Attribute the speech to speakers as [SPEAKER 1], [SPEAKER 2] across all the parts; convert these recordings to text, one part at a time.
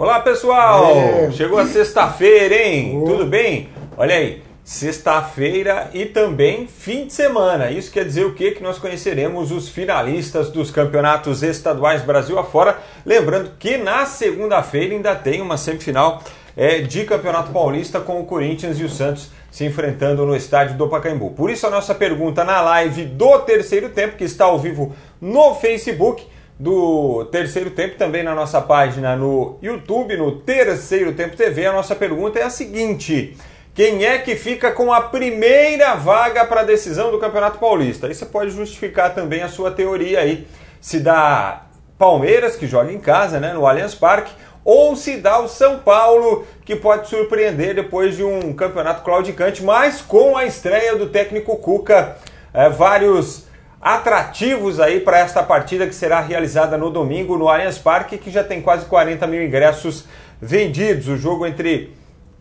[SPEAKER 1] Olá pessoal! É. Chegou a sexta-feira, hein? Oh. Tudo bem? Olha aí, sexta-feira e também fim de semana. Isso quer dizer o quê? Que nós conheceremos os finalistas dos campeonatos estaduais Brasil afora. Lembrando que na segunda-feira ainda tem uma semifinal é, de Campeonato Paulista com o Corinthians e o Santos se enfrentando no estádio do Pacaembu. Por isso a nossa pergunta na live do terceiro tempo, que está ao vivo no Facebook do Terceiro Tempo, também na nossa página no YouTube, no Terceiro Tempo TV. A nossa pergunta é a seguinte: quem é que fica com a primeira vaga para a decisão do Campeonato Paulista? Aí você pode justificar também a sua teoria aí, se dá Palmeiras, que joga em casa, né, no Allianz Parque, ou se dá o São Paulo, que pode surpreender depois de um campeonato claudicante, mas com a estreia do técnico Cuca, é, vários atrativos aí para esta partida que será realizada no domingo no Allianz Parque, que já tem quase 40 mil ingressos vendidos. O jogo entre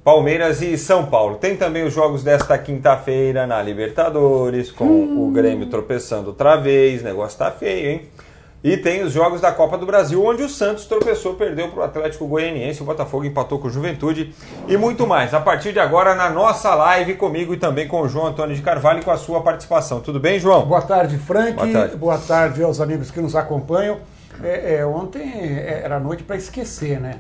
[SPEAKER 1] Palmeiras e São Paulo. Tem também os jogos desta quinta-feira na Libertadores, com hum. o Grêmio tropeçando outra vez. O negócio tá feio, hein? E tem os jogos da Copa do Brasil, onde o Santos tropeçou, perdeu para o Atlético Goianiense, o Botafogo empatou com o Juventude e muito mais. A partir de agora, na nossa live comigo e também com o João Antônio de Carvalho e com a sua participação. Tudo bem, João?
[SPEAKER 2] Boa tarde, Frank. Boa tarde, Boa tarde aos amigos que nos acompanham. É, é, ontem era noite para esquecer, né?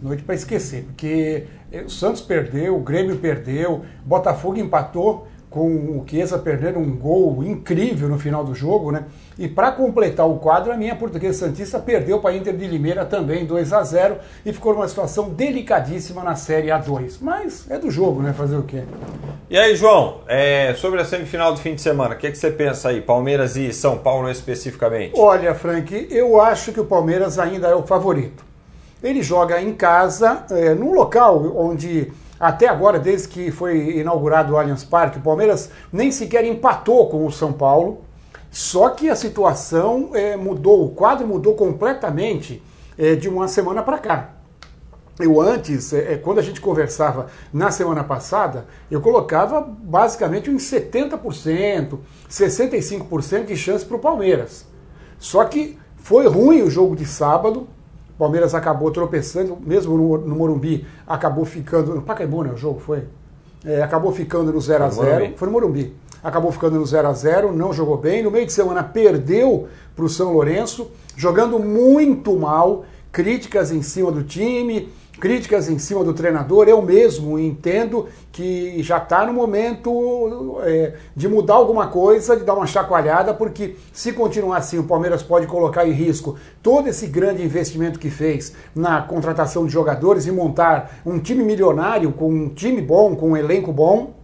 [SPEAKER 2] Noite para esquecer, porque o Santos perdeu, o Grêmio perdeu, Botafogo empatou com o Chiesa perdendo um gol incrível no final do jogo, né? E para completar o quadro, a minha Portuguesa Santista perdeu para a Inter de Limeira também 2 a 0 e ficou numa situação delicadíssima na Série A2. Mas é do jogo, né? Fazer o quê?
[SPEAKER 1] E aí, João, é, sobre a semifinal do fim de semana, o que, é que você pensa aí? Palmeiras e São Paulo especificamente?
[SPEAKER 2] Olha, Frank, eu acho que o Palmeiras ainda é o favorito. Ele joga em casa, é, num local onde até agora, desde que foi inaugurado o Allianz Parque, o Palmeiras nem sequer empatou com o São Paulo. Só que a situação é, mudou, o quadro mudou completamente é, de uma semana para cá. Eu antes, é, quando a gente conversava na semana passada, eu colocava basicamente uns 70%, 65% de chance para o Palmeiras. Só que foi ruim o jogo de sábado, Palmeiras acabou tropeçando, mesmo no, no Morumbi, acabou ficando. No Pacaembu, né? O jogo foi? É, acabou ficando no 0 a 0 Foi no Morumbi. Acabou ficando no 0 a 0 não jogou bem. No meio de semana perdeu para o São Lourenço, jogando muito mal. Críticas em cima do time, críticas em cima do treinador. Eu mesmo entendo que já está no momento é, de mudar alguma coisa, de dar uma chacoalhada, porque se continuar assim, o Palmeiras pode colocar em risco todo esse grande investimento que fez na contratação de jogadores e montar um time milionário, com um time bom, com um elenco bom.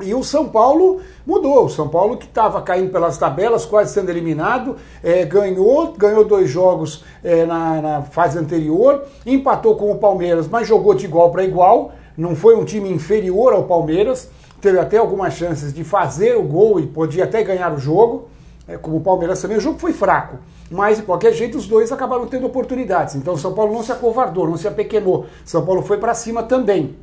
[SPEAKER 2] E o São Paulo mudou. O São Paulo que estava caindo pelas tabelas, quase sendo eliminado, é, ganhou, ganhou dois jogos é, na, na, fase anterior, empatou com o Palmeiras, mas jogou de igual para igual. Não foi um time inferior ao Palmeiras. Teve até algumas chances de fazer o gol e podia até ganhar o jogo. É, como o Palmeiras também, o jogo foi fraco. Mas, de qualquer jeito, os dois acabaram tendo oportunidades. Então, o São Paulo não se acovardou, não se apequenou. São Paulo foi para cima também.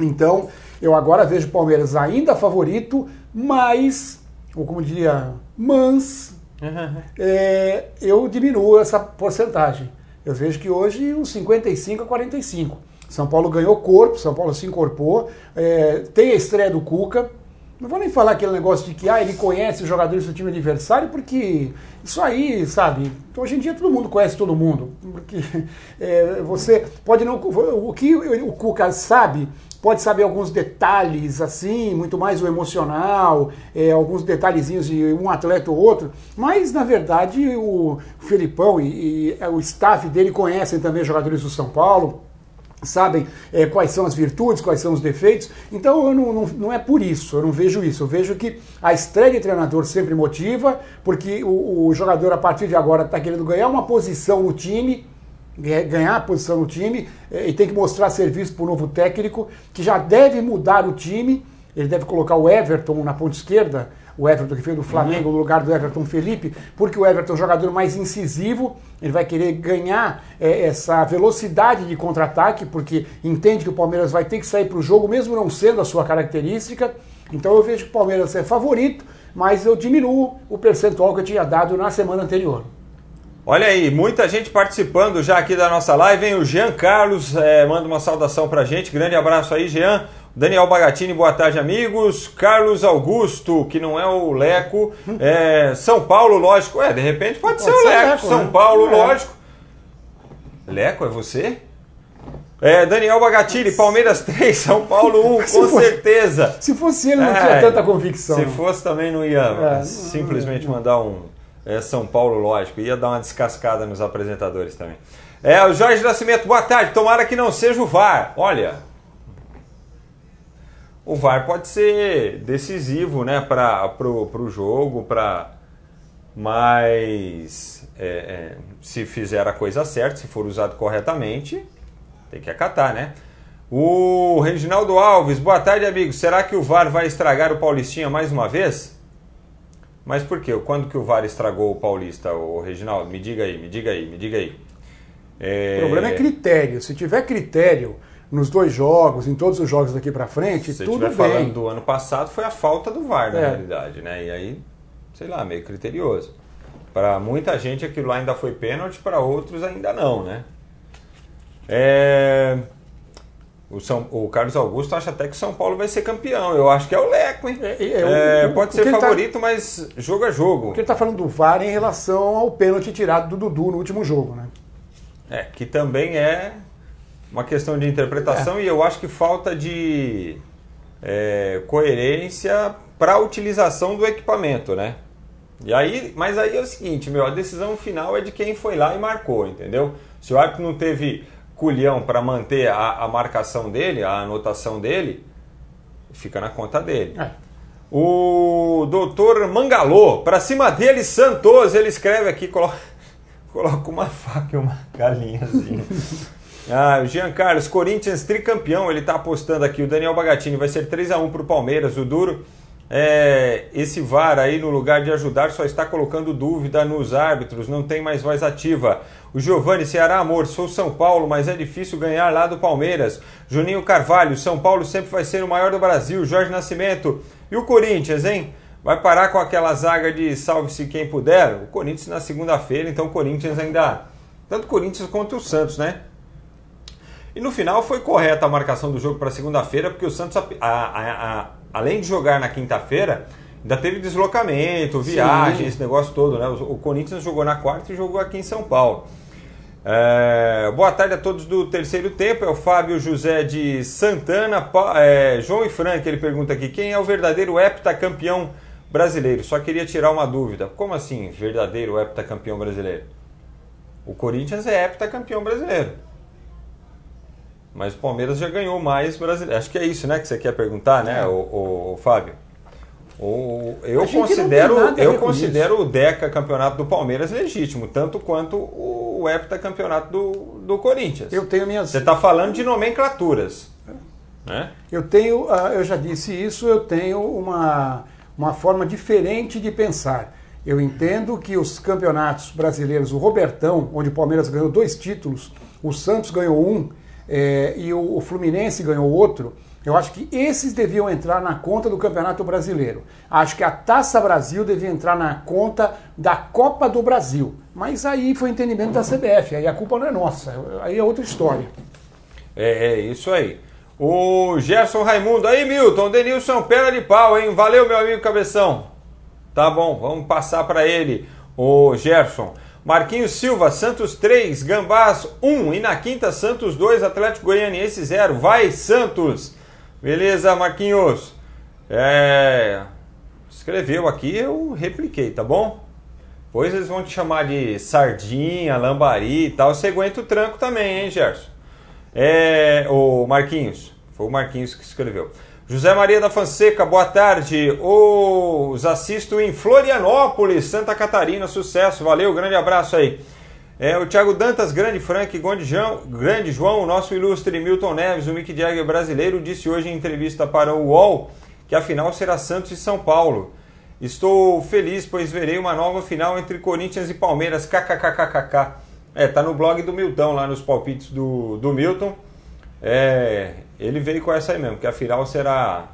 [SPEAKER 2] Então, eu agora vejo o Palmeiras ainda favorito, mas, ou como diria, mas, uhum. é, eu diminuo essa porcentagem. Eu vejo que hoje uns 55 a 45. São Paulo ganhou corpo, São Paulo se incorporou, é, tem a estreia do Cuca, não vou nem falar aquele negócio de que ah, ele conhece os jogadores do time adversário, porque isso aí, sabe, hoje em dia todo mundo conhece todo mundo. Porque é, você pode não. O que o Cuca sabe, pode saber alguns detalhes, assim, muito mais o emocional, é, alguns detalhezinhos de um atleta ou outro, mas na verdade o Felipão e, e o staff dele conhecem também jogadores do São Paulo sabem é, quais são as virtudes, quais são os defeitos. Então não, não, não, é por isso, eu não vejo isso. Eu vejo que a estreia de treinador sempre motiva, porque o, o jogador a partir de agora está querendo ganhar uma posição no time, ganhar a posição no time é, e tem que mostrar serviço para o novo técnico, que já deve mudar o time. Ele deve colocar o Everton na ponta esquerda, o Everton que veio do Flamengo no lugar do Everton Felipe, porque o Everton é um jogador mais incisivo, ele vai querer ganhar é, essa velocidade de contra-ataque, porque entende que o Palmeiras vai ter que sair para o jogo, mesmo não sendo a sua característica. Então eu vejo que o Palmeiras é favorito, mas eu diminuo o percentual que eu tinha dado na semana anterior.
[SPEAKER 1] Olha aí, muita gente participando já aqui da nossa live, hein? O Jean Carlos é, manda uma saudação pra gente. Grande abraço aí, Jean. Daniel Bagatini, boa tarde, amigos. Carlos Augusto, que não é o Leco. É, São Paulo, lógico. É, de repente pode, pode ser o Leco. Leco São né? Paulo, é. lógico. Leco, é você? É, Daniel Bagatini, Palmeiras 3, São Paulo 1, com fosse, certeza.
[SPEAKER 2] Se fosse ele, não é, tinha tanta convicção.
[SPEAKER 1] Se fosse também não ia é, simplesmente mandar um é, São Paulo, lógico. Ia dar uma descascada nos apresentadores também. É, o Jorge Nascimento, boa tarde. Tomara que não seja o VAR. Olha, o VAR pode ser decisivo, né, para pro, pro jogo, para mas é, é, se fizer a coisa certa, se for usado corretamente, tem que acatar, né? O Reginaldo Alves, boa tarde, amigos. Será que o VAR vai estragar o Paulistinha mais uma vez? Mas por quê? Quando que o VAR estragou o Paulista, o Reginaldo? Me diga aí, me diga aí, me diga aí.
[SPEAKER 2] É... O problema é critério. Se tiver critério nos dois jogos, em todos os jogos daqui para frente, Se tudo bem. Se
[SPEAKER 1] falando do ano passado, foi a falta do VAR, na é. realidade, né? E aí, sei lá, meio criterioso. Para muita gente aquilo lá ainda foi pênalti, para outros ainda não, né? É... O, São, o Carlos Augusto acha até que o São Paulo vai ser campeão. Eu acho que é o Leco, hein? É, é, é, pode ser tá- favorito, tá, mas jogo a jogo.
[SPEAKER 2] Porque ele está falando do VAR em relação ao pênalti tirado do Dudu no último jogo, né?
[SPEAKER 1] É, que também é uma questão de interpretação é. e eu acho que falta de é, coerência para a utilização do equipamento, né? E aí, mas aí é o seguinte, meu, a decisão final é de quem foi lá e marcou, entendeu? Se o árbitro não teve culhão para manter a, a, marcação dele, a anotação dele, fica na conta dele. É. O doutor Mangalô, para cima dele, Santos, ele escreve aqui, coloca, coloca uma faca e uma galinhazinha. ah, o Jean Carlos, Corinthians tricampeão, ele está apostando aqui. O Daniel Bagatini vai ser 3 a 1 para o Palmeiras, o Duro. É, esse VAR aí, no lugar de ajudar, só está colocando dúvida nos árbitros, não tem mais voz ativa. O Giovanni Ceará Amor, sou São Paulo, mas é difícil ganhar lá do Palmeiras. Juninho Carvalho, São Paulo sempre vai ser o maior do Brasil. Jorge Nascimento. E o Corinthians, hein? Vai parar com aquela zaga de salve-se quem puder? O Corinthians na segunda-feira, então o Corinthians ainda. Tanto o Corinthians quanto o Santos, né? E no final foi correta a marcação do jogo para segunda-feira, porque o Santos, a, a, a, além de jogar na quinta-feira, ainda teve deslocamento, viagem, Sim. esse negócio todo, né? O, Corinthians jogou na quarta e jogou aqui em São Paulo. É, boa tarde a todos do terceiro tempo. É o Fábio José de Santana. É, João e Frank, ele pergunta aqui: quem é o verdadeiro heptacampeão brasileiro? Só queria tirar uma dúvida. Como assim, verdadeiro heptacampeão brasileiro? O Corinthians é heptacampeão brasileiro. Mas o Palmeiras já ganhou mais brasileiro. Acho que é isso, né, que você quer perguntar, né, é. o, o, o Fábio? O, eu considero, eu considero o Deca campeonato do Palmeiras legítimo, tanto quanto o Hepta campeonato do, do Corinthians.
[SPEAKER 2] Eu tenho minhas.
[SPEAKER 1] Você está falando de nomenclaturas. Né?
[SPEAKER 2] Eu tenho, ah, eu já disse isso, eu tenho uma, uma forma diferente de pensar. Eu entendo que os campeonatos brasileiros, o Robertão, onde o Palmeiras ganhou dois títulos, o Santos ganhou um é, e o, o Fluminense ganhou outro eu acho que esses deviam entrar na conta do Campeonato Brasileiro. Acho que a Taça Brasil devia entrar na conta da Copa do Brasil. Mas aí foi entendimento da CBF, aí a culpa não é nossa, aí é outra história.
[SPEAKER 1] É, é isso aí. O Gerson Raimundo, aí Milton, Denilson, pera de pau, hein? Valeu, meu amigo Cabeção. Tá bom, vamos passar para ele, o Gerson. Marquinhos Silva, Santos 3, Gambás 1 e na quinta Santos 2, Atlético Goianiense 0. Vai, Santos! Beleza, Marquinhos? É... Escreveu aqui, eu repliquei, tá bom? Pois eles vão te chamar de sardinha, lambari e tal. Você aguenta o tranco também, hein, Gerson? É... O Marquinhos. Foi o Marquinhos que escreveu. José Maria da Fonseca, boa tarde. Os assisto em Florianópolis, Santa Catarina. Sucesso, valeu, grande abraço aí. É, o Thiago Dantas, grande Frank, grande João, grande João, o nosso ilustre Milton Neves, o Mick Jagger brasileiro, disse hoje em entrevista para o UOL que a final será Santos e São Paulo. Estou feliz, pois verei uma nova final entre Corinthians e Palmeiras. KKKKK. É, tá no blog do Milton, lá nos palpites do, do Milton. É, ele veio com essa aí mesmo, que a final será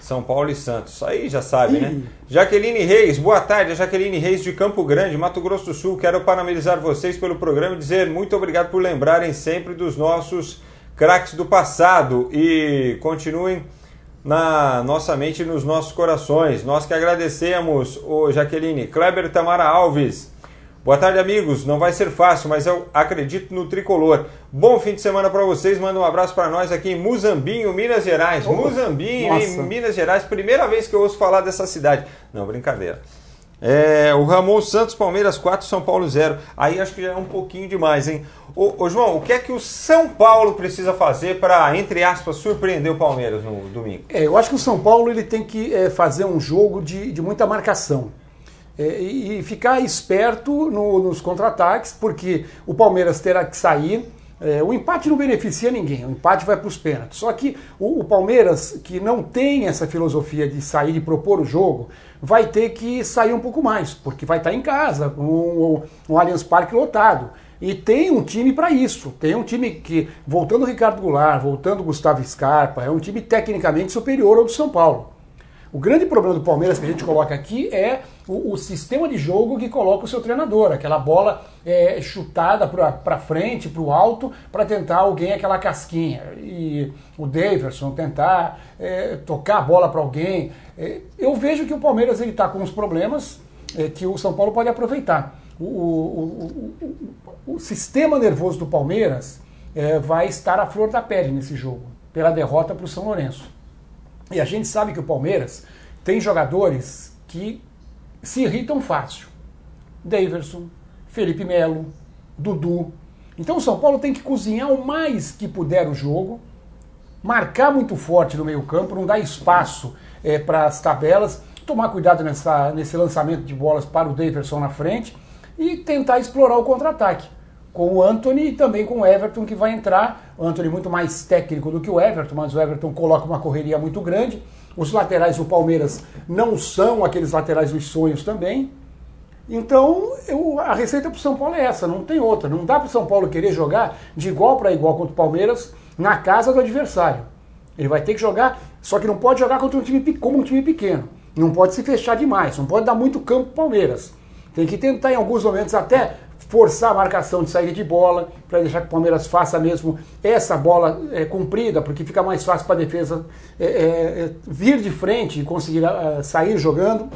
[SPEAKER 1] São Paulo e Santos. Aí já sabe, né? Jaqueline Reis, boa tarde. Jaqueline Reis de Campo Grande, Mato Grosso do Sul. Quero parabenizar vocês pelo programa e dizer muito obrigado por lembrarem sempre dos nossos craques do passado e continuem na nossa mente e nos nossos corações. Nós que agradecemos, o Jaqueline. Kleber Tamara Alves. Boa tarde, amigos. Não vai ser fácil, mas eu acredito no tricolor. Bom fim de semana para vocês. Manda um abraço para nós aqui em Muzambinho, Minas Gerais. Oh, Muzambinho, em Minas Gerais. Primeira vez que eu ouço falar dessa cidade. Não, brincadeira. É, o Ramon Santos, Palmeiras 4, São Paulo 0. Aí acho que já é um pouquinho demais, hein? Ô, ô João, o que é que o São Paulo precisa fazer para, entre aspas, surpreender o Palmeiras no domingo?
[SPEAKER 2] É, eu acho que o São Paulo ele tem que é, fazer um jogo de, de muita marcação é, e ficar esperto no, nos contra-ataques, porque o Palmeiras terá que sair. É, o empate não beneficia ninguém, o empate vai para os pênaltis. Só que o, o, Palmeiras, que não tem essa filosofia de sair e propor o jogo, vai ter que sair um pouco mais, porque vai estar em casa, com o Allianz Parque lotado. E tem um time para isso. Tem um time que, voltando o Ricardo Goulart, voltando o Gustavo Scarpa, é um time tecnicamente superior ao do São Paulo. O grande problema do Palmeiras que a gente coloca aqui é o, o sistema de jogo que coloca o seu treinador, aquela bola é, chutada para frente, para o alto, para tentar alguém aquela casquinha. E o Daverson tentar é, tocar a bola para alguém. É, eu vejo que o Palmeiras está com uns problemas é, que o São Paulo pode aproveitar. O, o, o, o sistema nervoso do Palmeiras é, vai estar à flor da pele nesse jogo, pela derrota para o São Lourenço. E a gente sabe que o Palmeiras tem jogadores que se irritam fácil. Daverson, Felipe Melo, Dudu. Então o São Paulo tem que cozinhar o mais que puder o jogo, marcar muito forte no meio-campo, não dar espaço é, para as tabelas, tomar cuidado nessa, nesse lançamento de bolas para o Daverson na frente e tentar explorar o contra-ataque com o Anthony e também com o Everton que vai entrar. O Anthony muito mais técnico do que o Everton, mas o Everton coloca uma correria muito grande. Os laterais do Palmeiras não são aqueles laterais dos sonhos também. Então, eu, a receita para o São Paulo é essa, não tem outra. Não dá para o São Paulo querer jogar de igual para igual contra o Palmeiras na casa do adversário. Ele vai ter que jogar, só que não pode jogar contra um time como um time pequeno. Não pode se fechar demais, não pode dar muito campo para o Palmeiras. Tem que tentar em alguns momentos até forçar a marcação de saída de bola, para deixar que o Palmeiras faça mesmo essa bola é, cumprida, porque fica mais fácil para a defesa é, é, vir de frente e conseguir uh, sair jogando.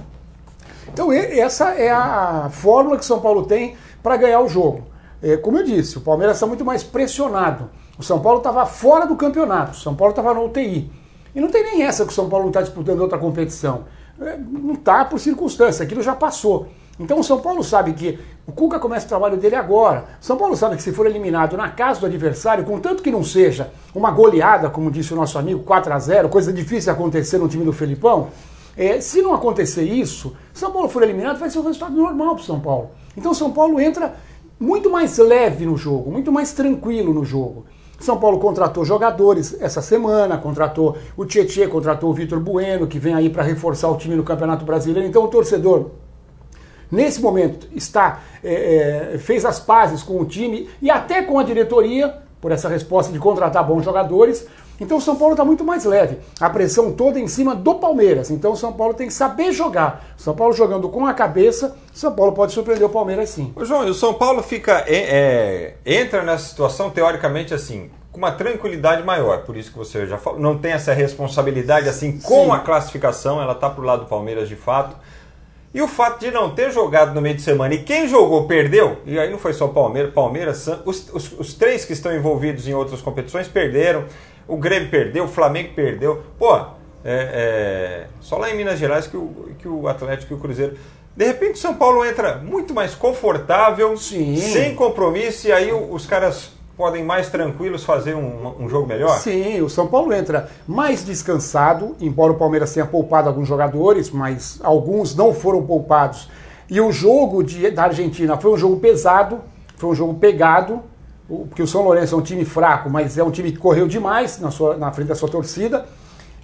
[SPEAKER 2] Então, essa é a fórmula que São Paulo tem para ganhar o jogo. É, como eu disse, o Palmeiras está muito mais pressionado. O São Paulo estava fora do campeonato, o São Paulo estava no UTI. E não tem nem essa que o São Paulo não está disputando outra competição. É, não está por circunstância, aquilo já passou. Então o São Paulo sabe que o Cuca começa o trabalho dele agora. O São Paulo sabe que se for eliminado na casa do adversário, contanto que não seja uma goleada, como disse o nosso amigo, 4 a 0 coisa difícil acontecer no time do Felipão, é, se não acontecer isso, São Paulo for eliminado, vai ser um resultado normal para o São Paulo. Então São Paulo entra muito mais leve no jogo, muito mais tranquilo no jogo. São Paulo contratou jogadores essa semana, contratou o Tietchan, contratou o Vitor Bueno, que vem aí para reforçar o time no Campeonato Brasileiro. Então o torcedor nesse momento está é, é, fez as pazes com o time e até com a diretoria por essa resposta de contratar bons jogadores. Então o São Paulo está muito mais leve. A pressão toda em cima do Palmeiras. Então o São Paulo tem que saber jogar. O São Paulo jogando com a cabeça, o São Paulo pode surpreender o Palmeiras sim.
[SPEAKER 1] Ô João, e o São Paulo fica é, é, entra nessa situação teoricamente assim com uma tranquilidade maior. Por isso que você já falou, não tem essa responsabilidade assim com sim. a classificação. Ela está para o lado do Palmeiras de fato. E o fato de não ter jogado no meio de semana e quem jogou perdeu, e aí não foi só Palmeiras, Palmeiras, os, os, os três que estão envolvidos em outras competições perderam, o Grêmio perdeu, o Flamengo perdeu. Pô, é, é, só lá em Minas Gerais que o, que o Atlético e o Cruzeiro. De repente o São Paulo entra muito mais confortável, Sim. sem compromisso, e aí os caras podem mais tranquilos fazer um, um, jogo melhor?
[SPEAKER 2] Sim, o São Paulo entra mais descansado, embora o Palmeiras tenha poupado alguns jogadores, mas alguns não foram poupados. E o jogo de, da Argentina foi um jogo pesado, foi um jogo pegado, porque o São Lourenço é um time fraco, mas é um time que correu demais na, sua, na frente da sua torcida.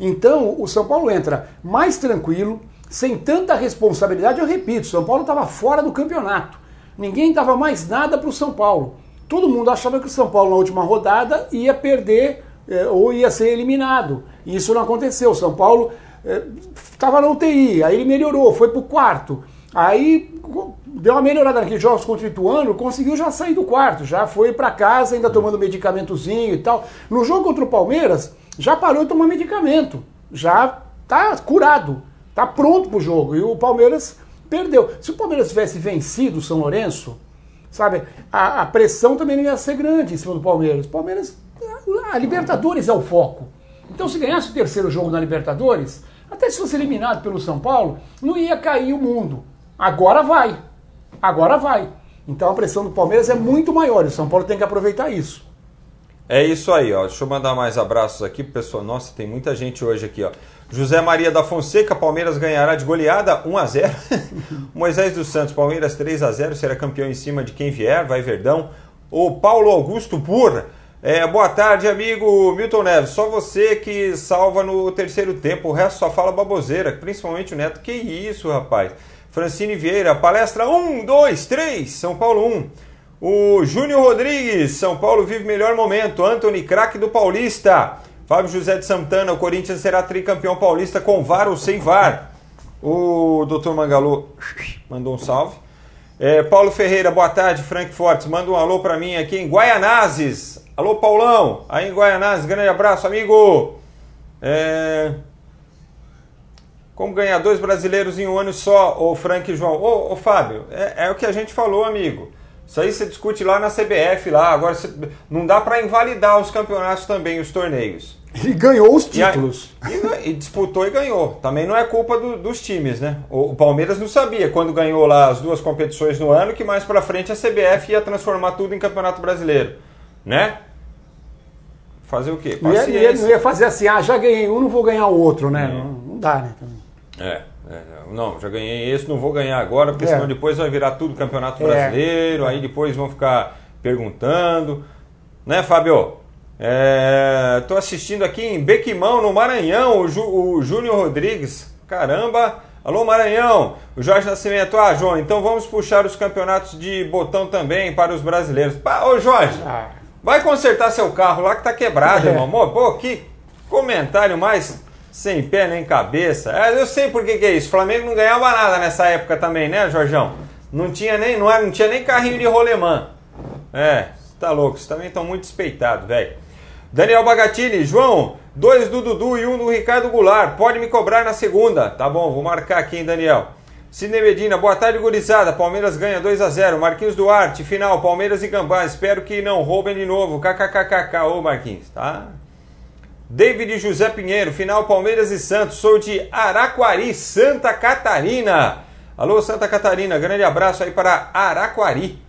[SPEAKER 2] Então o São Paulo entra mais tranquilo, sem tanta responsabilidade. Eu repito, o São Paulo estava fora do campeonato. Ninguém dava mais nada para o São Paulo todo mundo achava que o São Paulo na última rodada ia perder é, ou ia ser eliminado. E isso não aconteceu. O São Paulo Estava na UTI, aí ele melhorou, foi pro quarto. Aí deu uma melhorada naqueles jogos contra o Ituano, conseguiu já sair do quarto, já foi para casa, ainda tomando medicamentozinho e tal. No jogo contra o Palmeiras, já parou de tomar medicamento, já tá curado, tá pronto pro jogo. E o Palmeiras perdeu. Se o Palmeiras tivesse vencido o São Lourenço, sabe, a, a pressão também não ia ser grande em cima do Palmeiras. Palmeiras, a Libertadores é o foco. Então, se ganhasse o terceiro jogo na Libertadores, até se fosse eliminado pelo São Paulo, não ia cair o mundo. Agora vai. Agora vai. Então a pressão do Palmeiras é muito maior e o São Paulo tem que aproveitar isso.
[SPEAKER 1] É isso aí, ó. Deixa eu mandar mais abraços aqui pro pessoal. Nossa, tem muita gente hoje aqui, ó. José Maria da Fonseca, Palmeiras ganhará de goleada 1 a 0. Moisés dos Santos, Palmeiras 3 a 0, será campeão em cima de quem vier, vai Verdão. O Paulo Augusto Burra, é, boa tarde, amigo Milton Neves. Só você que salva no terceiro tempo, o resto só fala baboseira, principalmente o Neto. Que isso, rapaz? Francine Vieira, palestra 1, 2, 3, São Paulo 1. O Júnior Rodrigues, São Paulo vive melhor momento. Anthony, craque do Paulista. Fábio José de Santana, o Corinthians será tricampeão paulista com VAR ou sem VAR. O Dr. Mangalô mandou um salve. É, Paulo Ferreira, boa tarde, Frank Fortes. Manda um alô para mim aqui em Guaianazes. Alô, Paulão, aí em Guaianazes. Grande abraço, amigo. É... Como ganhar dois brasileiros em um ano só, ô Frank e João? Ô, ô Fábio, é, é, o que a gente falou, amigo. Isso aí você discute lá na CBF, lá. Agora não dá para invalidar os campeonatos também, os torneios.
[SPEAKER 2] E ganhou os títulos.
[SPEAKER 1] E, e, disputou e ganhou. Também não é culpa do, dos times, né? O, o, Palmeiras não sabia, quando ganhou lá as duas competições no ano, que mais para frente a CBF ia transformar tudo em campeonato brasileiro. Né? Fazer o quê?
[SPEAKER 2] Paciência. Não ia, não ia fazer assim, ah, já ganhei um, não vou ganhar o outro, né? É. Não, não dá, né?
[SPEAKER 1] É, é, não, já ganhei esse, não vou ganhar agora, porque é. senão depois vai virar tudo campeonato é. brasileiro, aí depois vão ficar perguntando. Né, Fábio? Estou é, assistindo aqui em Bequimão, no Maranhão, o, Ju, o Júnior Rodrigues. Caramba! Alô, Maranhão! O Jorge Nascimento. Ah, João, então vamos puxar os campeonatos de botão também para os brasileiros. Pá, ô, Jorge, ah. vai consertar seu carro lá que tá quebrado, é. irmão. Pô, que comentário mais sem pé nem cabeça. É, eu sei por que, que é isso. O Flamengo não ganhava nada nessa época também, né, Jorjão? Não tinha nem, não, era, não tinha nem carrinho de rolemã. É, tá louco, vocês também estão muito despeitados, velho. Daniel Bagatini, João, dois do Dudu e um do Ricardo Goulart. Pode me cobrar na segunda. Tá bom, vou marcar aqui, hein, Daniel. Sidney Medina, boa tarde, gurizada. Palmeiras ganha 2 a 0 Marquinhos Duarte, final, Palmeiras e Gambá. Espero que não roubem de novo. KKKKK. Ô, Marquinhos, tá? David José Pinheiro, final Palmeiras e Santos. Sou de Araquari, Santa Catarina. Alô, Santa Catarina, grande abraço aí para Araquari.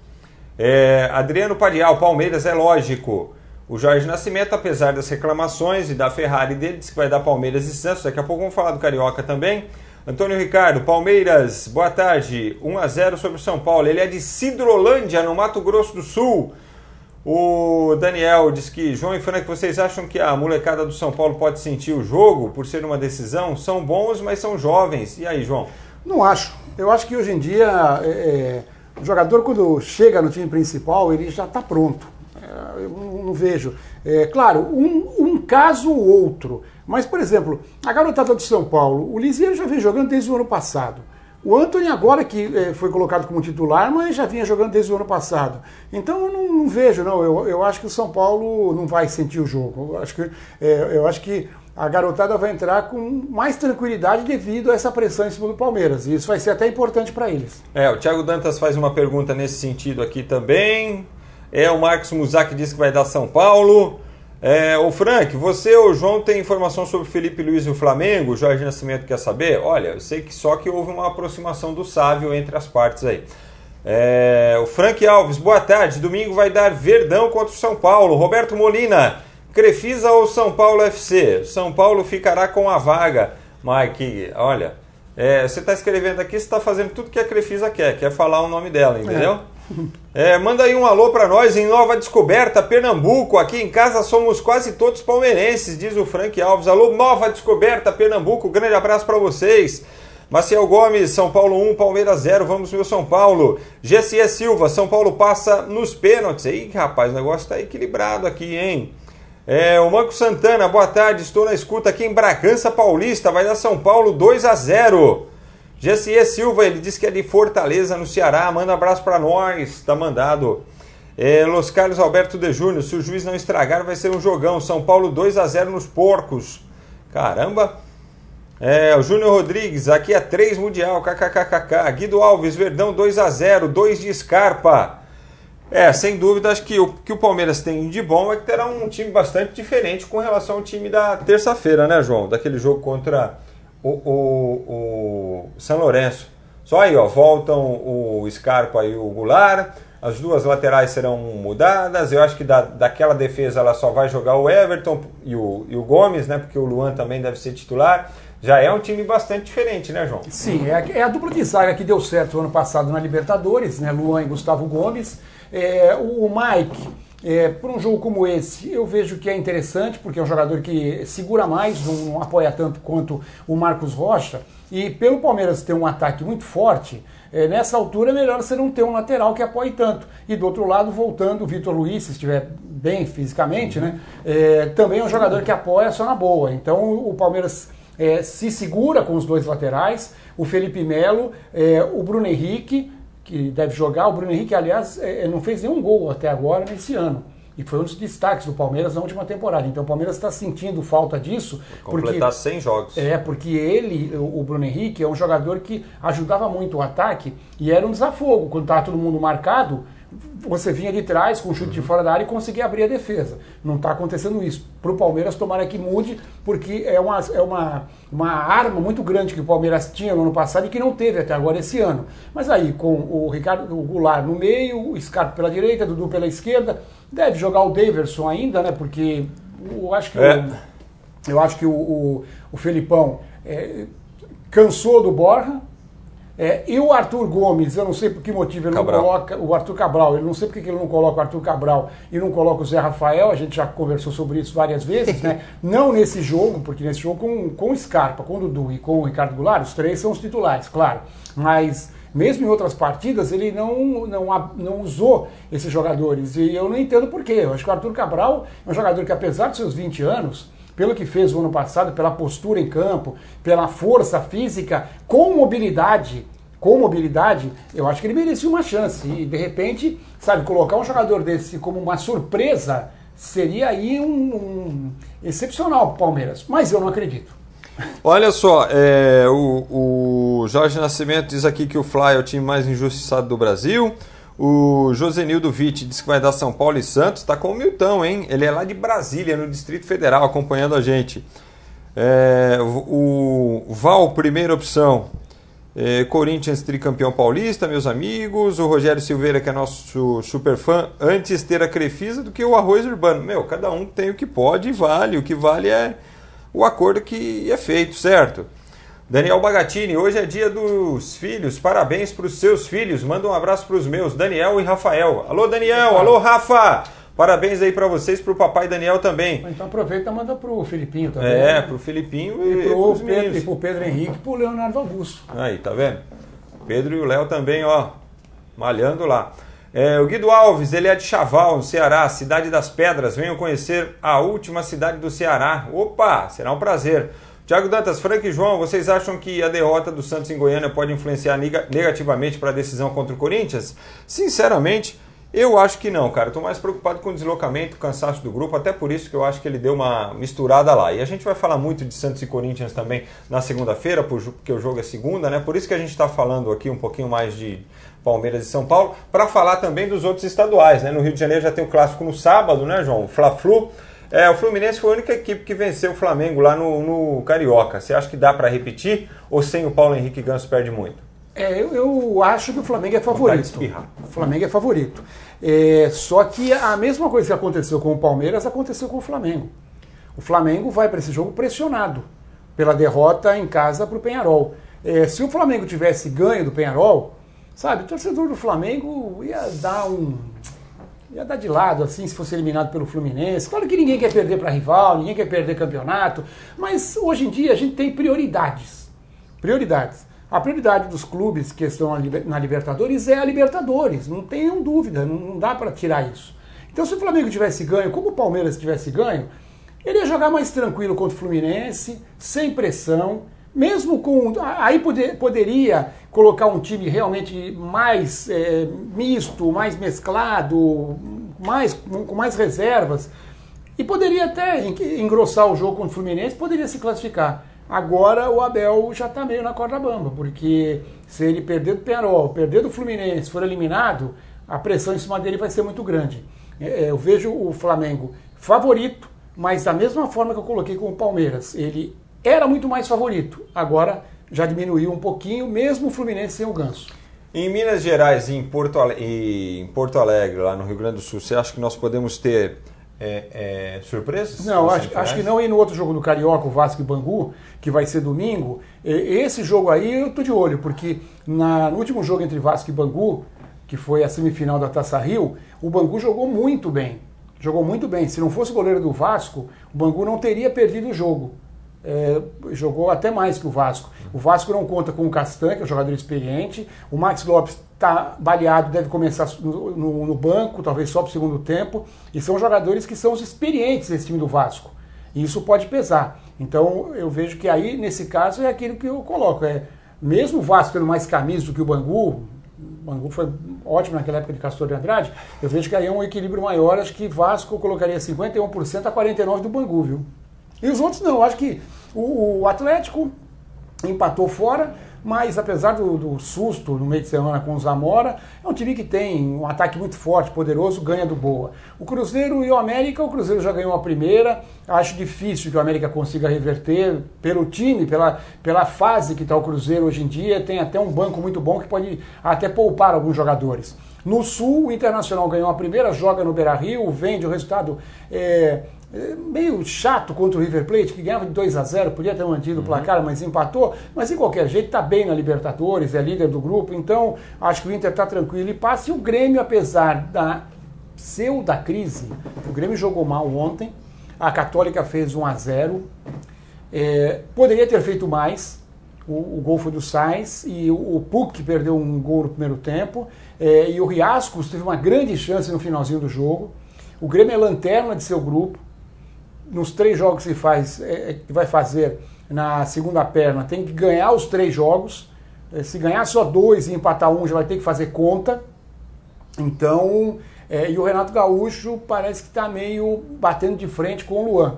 [SPEAKER 1] É, Adriano Padial, Palmeiras é lógico. O Jorge Nascimento, apesar das reclamações e da Ferrari dele, disse que vai dar Palmeiras e Santos. Daqui a pouco vamos falar do Carioca também. Antônio Ricardo, Palmeiras, boa tarde. 1 a 0 sobre o São Paulo. Ele é de Sidrolândia, no Mato Grosso do Sul. O Daniel diz que, João e Frank, vocês acham que a molecada do São Paulo pode sentir o jogo por ser uma decisão? São bons, mas são jovens. E aí, João?
[SPEAKER 2] Não acho. Eu acho que hoje em dia é, é o jogador, quando chega no time principal, ele já está pronto. Eu não vejo. É, claro, um, um caso ou outro. Mas, por exemplo, a garotada do São Paulo, o Lisieiro já vem jogando desde o ano passado. O Anthony agora que é, foi colocado como titular, mas já vinha jogando desde o ano passado. Então eu não, não vejo, não. Eu, eu acho que o São Paulo não vai sentir o jogo. Eu acho que, é, eu acho que a garotada vai entrar com mais tranquilidade devido a essa pressão em cima do Palmeiras. E isso vai ser até importante para eles.
[SPEAKER 1] É, o Thiago Dantas faz uma pergunta nesse sentido aqui também. É, o Marcos Muzak diz que vai dar São Paulo. É, o Frank, você ou o João tem informação sobre Felipe Luiz e o Flamengo? O Jorge Nascimento quer saber? Olha, eu sei que só que houve uma aproximação do Sávio entre as partes aí. É, o Frank Alves, boa tarde. Domingo vai dar Verdão contra o São Paulo. Roberto Molina, Crefisa ou São Paulo FC? São Paulo ficará com a vaga. Mike, olha, é, você está escrevendo aqui, você está fazendo tudo que a Crefisa quer, quer falar o nome dela, entendeu? É. É, manda aí um alô para nós em Nova Descoberta, Pernambuco. Aqui em casa somos quase todos palmeirenses, diz o Frank Alves. Alô, Nova Descoberta, Pernambuco. Grande abraço para vocês. Maciel Gomes, São Paulo 1, Palmeiras 0. Vamos meu São Paulo. GCE Silva, São Paulo passa nos pênaltis. Aí, rapaz, o negócio tá equilibrado aqui, hein? É, o Manco Santana, boa tarde, estou na escuta aqui em Bragança Paulista, vai dar São Paulo 2 a 0 GSE Silva, ele disse que é de Fortaleza, no Ceará, manda um abraço para nós, tá mandado. É, Los Carlos Alberto de Júnior, se o juiz não estragar, vai ser um jogão. São Paulo 2 a 0 nos porcos. Caramba! É, o Júnior Rodrigues, aqui é 3 Mundial, kkkk. Guido Alves, Verdão 2 a 0 2 de Scarpa. É, sem dúvida, acho que o que o Palmeiras tem de bom é que terá um time bastante diferente com relação ao time da terça-feira, né, João? Daquele jogo contra o, o, o São Lourenço. Só aí, ó, voltam o Scarpa e o Goulart, as duas laterais serão mudadas. Eu acho que da, daquela defesa ela só vai jogar o Everton e o, e o Gomes, né? Porque o Luan também deve ser titular. Já é um time bastante diferente, né, João?
[SPEAKER 2] Sim, é a, é a dupla de zaga que deu certo ano passado na Libertadores, né? Luan e Gustavo Gomes. É, o Mike é, por um jogo como esse, eu vejo que é interessante, porque é um jogador que segura mais, não apoia tanto quanto o Marcos Rocha. E pelo Palmeiras ter um ataque muito forte, é, nessa altura é melhor você não ter um lateral que apoie tanto. E do outro lado, voltando, o Vitor Luiz, se estiver bem fisicamente, né, é, também é um jogador que apoia só na boa. Então o Palmeiras é, se segura com os dois laterais, o Felipe Melo, é, o Bruno Henrique que deve jogar. O Bruno Henrique, aliás, é, não fez nenhum gol até agora nesse ano. E foi um dos destaques do Palmeiras na última temporada. Então o Palmeiras está sentindo falta disso.
[SPEAKER 1] Completar porque, 100 jogos.
[SPEAKER 2] É, porque ele, o Bruno Henrique, é um jogador que ajudava muito o ataque e era um desafogo. Quando estava todo mundo marcado, você vinha de trás com o chute uhum. de fora da área e conseguia abrir a defesa. Não está acontecendo isso. Para o Palmeiras, tomara que mude, porque é, uma, é uma, uma arma muito grande que o Palmeiras tinha no ano passado e que não teve até agora esse ano. Mas aí, com o Ricardo o Goulart no meio, o Scarpa pela direita, Dudu pela esquerda, deve jogar o Daverson ainda, né? Porque eu acho que, é. o, eu acho que o, o, o Felipão é, cansou do Borja é, e o Arthur Gomes, eu não sei por que motivo ele Cabral. não coloca o Arthur Cabral, ele não sei por que ele não coloca o Arthur Cabral e não coloca o Zé Rafael, a gente já conversou sobre isso várias vezes, né? Não nesse jogo, porque nesse jogo com, com o Scarpa, com o Dudu e com o Ricardo Goulart, os três são os titulares, claro. Mas mesmo em outras partidas, ele não, não, não usou esses jogadores. E eu não entendo por quê. Eu acho que o Arthur Cabral é um jogador que, apesar de seus 20 anos, pelo que fez o ano passado, pela postura em campo, pela força física, com mobilidade, com mobilidade, eu acho que ele merecia uma chance. E de repente, sabe, colocar um jogador desse como uma surpresa seria aí um, um excepcional para o Palmeiras. Mas eu não acredito.
[SPEAKER 1] Olha só, é, o, o Jorge Nascimento diz aqui que o Fly é o time mais injustiçado do Brasil. O Josenildo Vitti disse que vai dar São Paulo e Santos. Está com o Milton, hein? Ele é lá de Brasília, no Distrito Federal, acompanhando a gente. É, o Val, primeira opção. É, Corinthians tricampeão paulista, meus amigos. O Rogério Silveira, que é nosso super fã, antes ter a Crefisa do que o arroz urbano. Meu, cada um tem o que pode e vale. O que vale é o acordo que é feito, certo? Daniel Bagatini, hoje é dia dos filhos. Parabéns para os seus filhos. Manda um abraço para os meus, Daniel e Rafael. Alô, Daniel. Alô, Rafa. Parabéns aí para vocês, para o papai Daniel também.
[SPEAKER 2] Então aproveita e manda para o Filipinho também.
[SPEAKER 1] É, para o Filipinho e,
[SPEAKER 2] e para o Pedro, Pedro Henrique e para o Leonardo Augusto.
[SPEAKER 1] Aí, tá vendo? Pedro e o Léo também, ó, malhando lá. É, o Guido Alves, ele é de Chaval, no Ceará, cidade das pedras. Venham conhecer a última cidade do Ceará. Opa, será um prazer. Tiago Dantas, Frank e João, vocês acham que a derrota do Santos em Goiânia pode influenciar negativamente para a decisão contra o Corinthians? Sinceramente, eu acho que não, cara. Estou mais preocupado com o deslocamento, o cansaço do grupo, até por isso que eu acho que ele deu uma misturada lá. E a gente vai falar muito de Santos e Corinthians também na segunda-feira, porque o jogo é segunda, né? Por isso que a gente está falando aqui um pouquinho mais de Palmeiras e São Paulo, para falar também dos outros estaduais, né? No Rio de Janeiro já tem o clássico no sábado, né, João? Fla-Flu. É, o Fluminense foi a única equipe que venceu o Flamengo lá no, no Carioca. Você acha que dá para repetir ou sem o Paulo Henrique Ganso perde muito?
[SPEAKER 2] É, eu, eu, acho que o Flamengo é favorito. O Flamengo é favorito. É, só que a mesma coisa que aconteceu com o Palmeiras aconteceu com o Flamengo. O Flamengo vai para esse jogo pressionado pela derrota em casa para o Penharol. É, se o Flamengo tivesse ganho do Penharol, sabe, o torcedor do Flamengo ia dar um ia dar de lado, assim, se fosse eliminado pelo Fluminense. Claro que ninguém quer perder para rival, ninguém quer perder campeonato, mas hoje em dia a gente tem prioridades. Prioridades. A prioridade dos clubes que estão na Libertadores é a Libertadores, não tenham dúvida, não, dá para tirar isso. Então, se o Flamengo tivesse ganho, como o Palmeiras tivesse ganho, ele ia jogar mais tranquilo contra o Fluminense, sem pressão, mesmo com. Aí poder, poderia colocar um time realmente mais é, misto, mais mesclado, mais, com mais reservas. E poderia até engrossar o jogo contra o Fluminense, poderia se classificar. Agora o Abel já está meio na corda bamba, porque se ele perder do Penarol, perder do Fluminense, for eliminado, a pressão em cima dele vai ser muito grande. É, eu vejo o Flamengo favorito, mas da mesma forma que eu coloquei com o Palmeiras. Ele era muito mais favorito, agora já diminuiu um pouquinho, mesmo o Fluminense sem o Ganso.
[SPEAKER 1] Em Minas Gerais e em Porto, Alegre, em Porto Alegre, lá no Rio Grande do Sul, você acha que nós podemos ter é, é, surpresas?
[SPEAKER 2] Não, acho, acho, que não. E no outro jogo do Carioca, o Vasco e Bangu, que vai ser domingo, esse jogo aí eu tô de olho, porque na, no último jogo entre Vasco e Bangu, que foi a semifinal da Taça Rio, o Bangu jogou muito bem. Jogou muito bem. Se não fosse o goleiro do Vasco, o Bangu não teria perdido o jogo. É, jogou até mais que o Vasco. O Vasco não conta com o Castan, que é um jogador experiente. O Max Lopes está baleado, deve começar no, no, no banco, talvez só para o segundo tempo. E são jogadores que são os experientes desse time do Vasco. E isso pode pesar. Então eu vejo que aí, nesse caso, é aquilo que eu coloco. É, mesmo o Vasco tendo mais camisa do que o Bangu, o Bangu foi ótimo naquela época de Castor de Andrade, eu vejo que aí é um equilíbrio maior, acho que Vasco colocaria 51% a 49% do Bangu, viu? E os outros não, acho que o, o Atlético empatou fora, mas apesar do, do, susto no meio de semana com o Zamora, é um time que tem um ataque muito forte, poderoso, ganha do Boa. O Cruzeiro e o América, o Cruzeiro já ganhou a primeira, acho difícil que o América consiga reverter pelo time, pela, pela fase que está o Cruzeiro hoje em dia, tem até um banco muito bom que pode até poupar alguns jogadores. No Sul, o Internacional ganhou a primeira, joga no Beira-Rio, vende o resultado é, meio chato contra o River Plate, que ganhava de 2 a 0 podia ter mantido uhum. o placar, mas empatou. Mas de qualquer jeito, está bem na Libertadores, é líder do grupo, então acho que o Inter está tranquilo e passa. E o Grêmio, apesar da pseudo crise, o Grêmio jogou mal ontem, a Católica fez 1 a 0 é, poderia ter feito mais. O, o, gol foi do Sainz e o, o Puck perdeu um gol no primeiro tempo. É, e o Riascos teve uma grande chance no finalzinho do jogo. O Grêmio é lanterna de seu grupo nos três jogos que faz, é, é, que vai fazer na segunda perna, tem que ganhar os três jogos. É, se ganhar só dois e empatar um, já vai ter que fazer conta. Então, é, e o Renato Gaúcho parece que está meio batendo de frente com o Luan.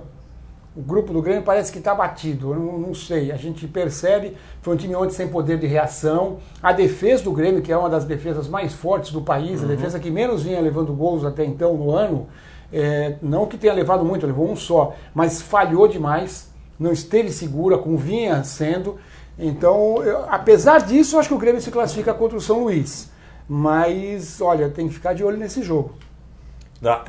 [SPEAKER 2] O grupo do Grêmio parece que está batido, eu não, não, sei. A gente percebe, foi um time ontem sem poder de reação. A defesa do Grêmio, que é uma das defesas mais fortes do país, uhum. a defesa que menos vinha levando gols até então no ano, é, não que tenha levado muito, levou um só, mas falhou demais, não esteve segura, como vinha sendo. Então, eu, apesar disso, eu acho que o Grêmio se classifica contra o São Luís. Mas, olha, tem que ficar de olho nesse jogo.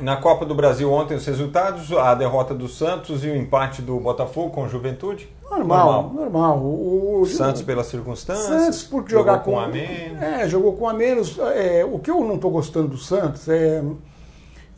[SPEAKER 1] Na Copa do Brasil ontem os resultados, a derrota do Santos e o empate do Botafogo com o Juventude?
[SPEAKER 2] Normal, normal. normal.
[SPEAKER 1] O, o, Santos pelas circunstâncias.
[SPEAKER 2] Santos porque jogar com, com a menos. É, jogou com a menos. É, o que eu não estou gostando do Santos é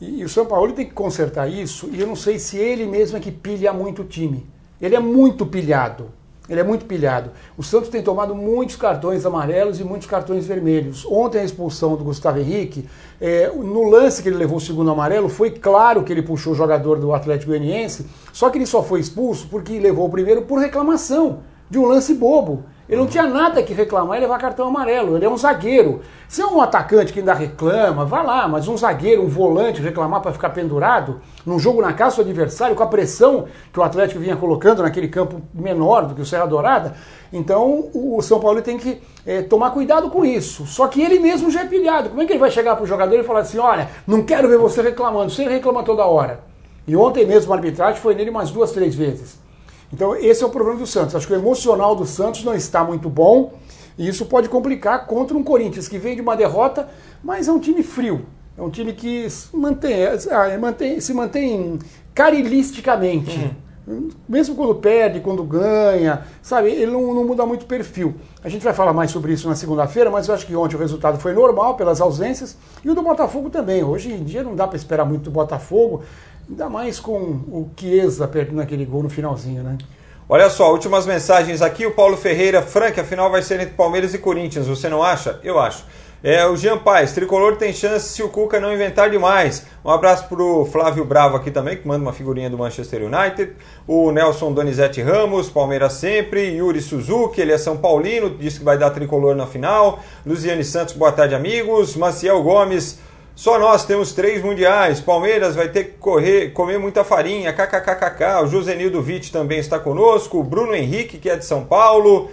[SPEAKER 2] e, e o São Paulo tem que consertar isso, e eu não sei se ele mesmo é que pilha muito o time. Ele é muito pilhado. Ele é muito pilhado. O Santos tem tomado muitos cartões amarelos e muitos cartões vermelhos. Ontem a expulsão do Gustavo Henrique, é, no lance que ele levou o segundo amarelo, foi claro que ele puxou o jogador do Atlético Goianiense, só que ele só foi expulso porque levou o primeiro por reclamação de um lance bobo. Ele não tinha nada que reclamar e levar cartão amarelo. Ele é um zagueiro. Se é um atacante que ainda reclama, vá lá, mas um zagueiro, um volante reclamar para ficar pendurado num jogo na casa do adversário, com a pressão que o Atlético vinha colocando naquele campo menor do que o Serra Dourada, então o São Paulo tem que é, tomar cuidado com isso. Só que ele mesmo já é pilhado. Como é que ele vai chegar para o jogador e falar assim: olha, não quero ver você reclamando, você reclama toda hora. E ontem mesmo a arbitragem foi nele umas duas, três vezes. Então, esse é o problema do Santos. Acho que o emocional do Santos não está muito bom e isso pode complicar contra um Corinthians que vem de uma derrota, mas é um time frio. É um time que se mantém, é, mantém se mantém carilisticamente. Uhum. Mesmo quando perde, quando ganha, sabe? Ele não, não muda muito o perfil. A gente vai falar mais sobre isso na segunda-feira, mas eu acho que ontem o resultado foi normal pelas ausências e o do Botafogo também. Hoje em dia não dá para esperar muito do Botafogo. Ainda mais com o Chiesa perdendo aquele gol no finalzinho, né?
[SPEAKER 1] Olha só, últimas mensagens aqui. O Paulo Ferreira, Frank, a final vai ser entre Palmeiras e Corinthians. Você não acha? Eu acho. É, o Jean Paes, tricolor tem chance se o Cuca não inventar demais. Um abraço pro Flávio Bravo aqui também, que manda uma figurinha do Manchester United. O Nelson Donizete Ramos, Palmeiras sempre. Yuri Suzuki, ele é São Paulino, disse que vai dar tricolor na final. Luziane Santos, boa tarde, amigos. Maciel Gomes, só nós temos três mundiais. Palmeiras vai ter que correr, comer muita farinha. KKKKK. O Josenildo Vitti também está conosco. O Bruno Henrique, que é de São Paulo.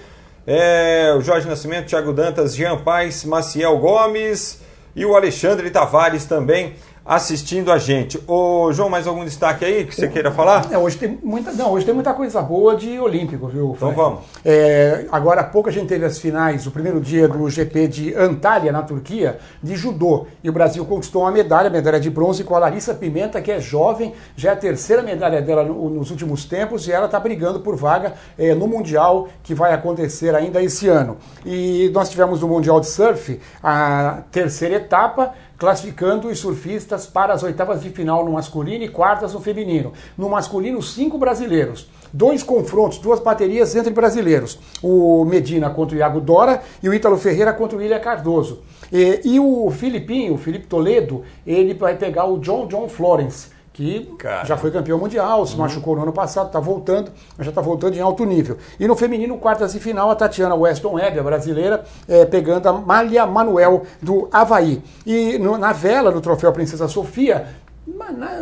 [SPEAKER 1] É, o Jorge Nascimento, Thiago Dantas, Jean Paes, Maciel Gomes e o Alexandre Tavares também assistindo a gente. Ô, João, mais algum destaque aí que você queira falar?
[SPEAKER 2] É, hoje tem muita, não, hoje tem muita coisa boa de Olímpico, viu?
[SPEAKER 1] Então vamos.
[SPEAKER 2] É, agora há pouco a gente teve as finais, o primeiro dia do GP de Antalya, na Turquia, de judô. E o Brasil conquistou uma medalha, medalha de bronze, com a Larissa Pimenta, que é jovem, já é a terceira medalha dela no, nos últimos tempos, e ela está brigando por vaga é, no Mundial, que vai acontecer ainda esse ano. E nós tivemos no Mundial de Surf a terceira etapa, classificando os surfistas para as oitavas de final no masculino e quartas no feminino. No masculino, cinco brasileiros. Dois confrontos, duas baterias entre brasileiros. O Medina contra o Iago Dora e o Ítalo Ferreira contra o William Cardoso. E, e o Filipinho, o Felipe Toledo, ele vai pegar o John John Florence que Cara. já foi campeão mundial, se uhum. machucou no ano passado, está voltando, mas já está voltando em alto nível. E no feminino, quartas e final, a Tatiana Weston Webb, a brasileira, é, pegando a Malha Manuel do Havaí. E no, na vela, no troféu Princesa Sofia,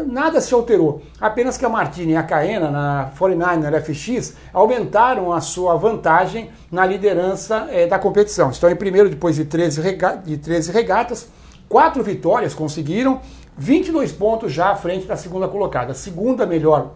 [SPEAKER 2] nada se alterou. Apenas que a Martini e a Caena, na 49er FX, aumentaram a sua vantagem na liderança é, da competição. Estão em primeiro depois de 13, rega de 13 regatas, quatro vitórias conseguiram 22 pontos já à frente da segunda colocada. A segunda melhor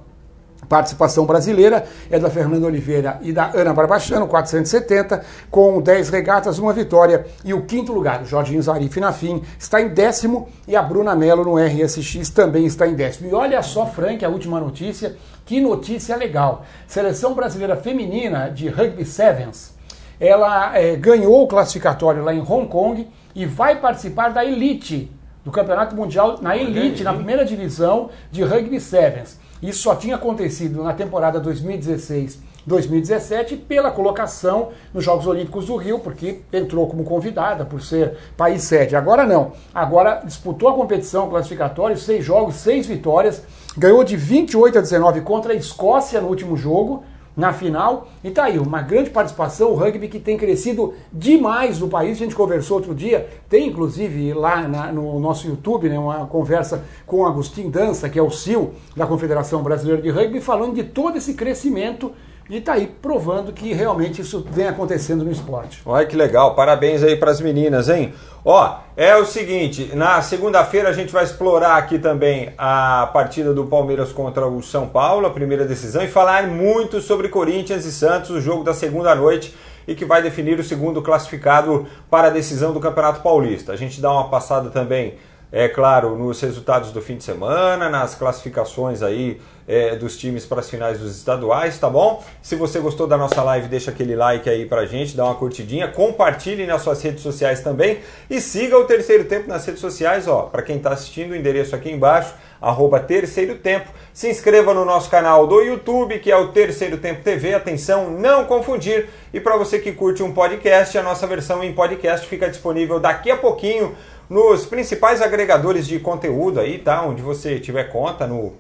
[SPEAKER 2] participação brasileira é da Fernanda Oliveira e da Ana Barbachano, 470, com 10 regatas, uma vitória. E o quinto lugar, Jorginho Zarif na FIM, está em décimo e a Bruna Mello no RSX também está em décimo. E olha só, Frank, a última notícia, que notícia legal. Seleção brasileira feminina de Rugby Sevens, ela é, ganhou o classificatório lá em Hong Kong e vai participar da Elite do Campeonato Mundial na elite, na primeira divisão de rugby sevens. Isso só tinha acontecido na temporada 2016-2017 pela colocação nos Jogos Olímpicos do Rio, porque entrou como convidada por ser país sede. Agora não. Agora disputou a competição classificatória, seis jogos, seis vitórias, ganhou de 28 a 19 contra a Escócia no último jogo na final. E tá aí, uma grande participação, o rugby que tem crescido demais no país. A gente conversou outro dia, tem inclusive lá na, no nosso YouTube né, uma conversa com o Agostinho Dança, que é o CIO da Confederação Brasileira de Rugby, falando de todo esse crescimento e está aí provando que realmente isso vem acontecendo no esporte.
[SPEAKER 1] Olha que legal, parabéns aí para as meninas, hein? Ó, é o seguinte, na segunda-feira a gente vai explorar aqui também a partida do Palmeiras contra o São Paulo, a primeira decisão, e falar muito sobre Corinthians e Santos, o jogo da segunda noite e que vai definir o segundo classificado para a decisão do Campeonato Paulista. A gente dá uma passada também é claro, nos resultados do fim de semana, nas classificações aí é, dos times para as finais dos estaduais, tá bom? Se você gostou da nossa live, deixa aquele like aí pra gente, dá uma curtidinha, compartilhe nas suas redes sociais também e siga o Terceiro Tempo nas redes sociais, ó, para quem está assistindo, o endereço aqui embaixo, arroba Terceiro Tempo. Se inscreva no nosso canal do YouTube, que é o Terceiro Tempo TV, atenção, não confundir. E para você que curte um podcast, a nossa versão em podcast fica disponível daqui a pouquinho nos principais agregadores de conteúdo aí, tá? Onde você tiver conta no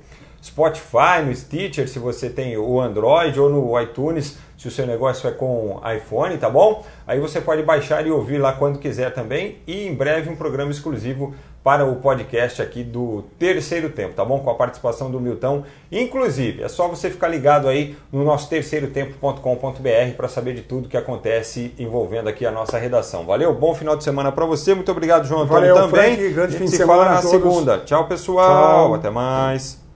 [SPEAKER 1] Spotify, no Stitcher, se você tem o Android ou no iTunes, se o seu negócio é com iPhone, tá bom? Aí você pode baixar e ouvir lá quando quiser também e em breve um programa exclusivo para o podcast aqui do Terceiro Tempo, tá bom? Com a participação do Milton. Inclusive, é só você ficar ligado aí no nosso terceirotempo.com.br para saber de tudo que acontece envolvendo aqui a nossa redação. Valeu? Bom final de semana para você. Muito obrigado, João Antônio,
[SPEAKER 2] Valeu,
[SPEAKER 1] também.
[SPEAKER 2] Frank, grande
[SPEAKER 1] a
[SPEAKER 2] gente
[SPEAKER 1] se
[SPEAKER 2] fala
[SPEAKER 1] na segunda. Tchau, pessoal. Tchau. Até mais.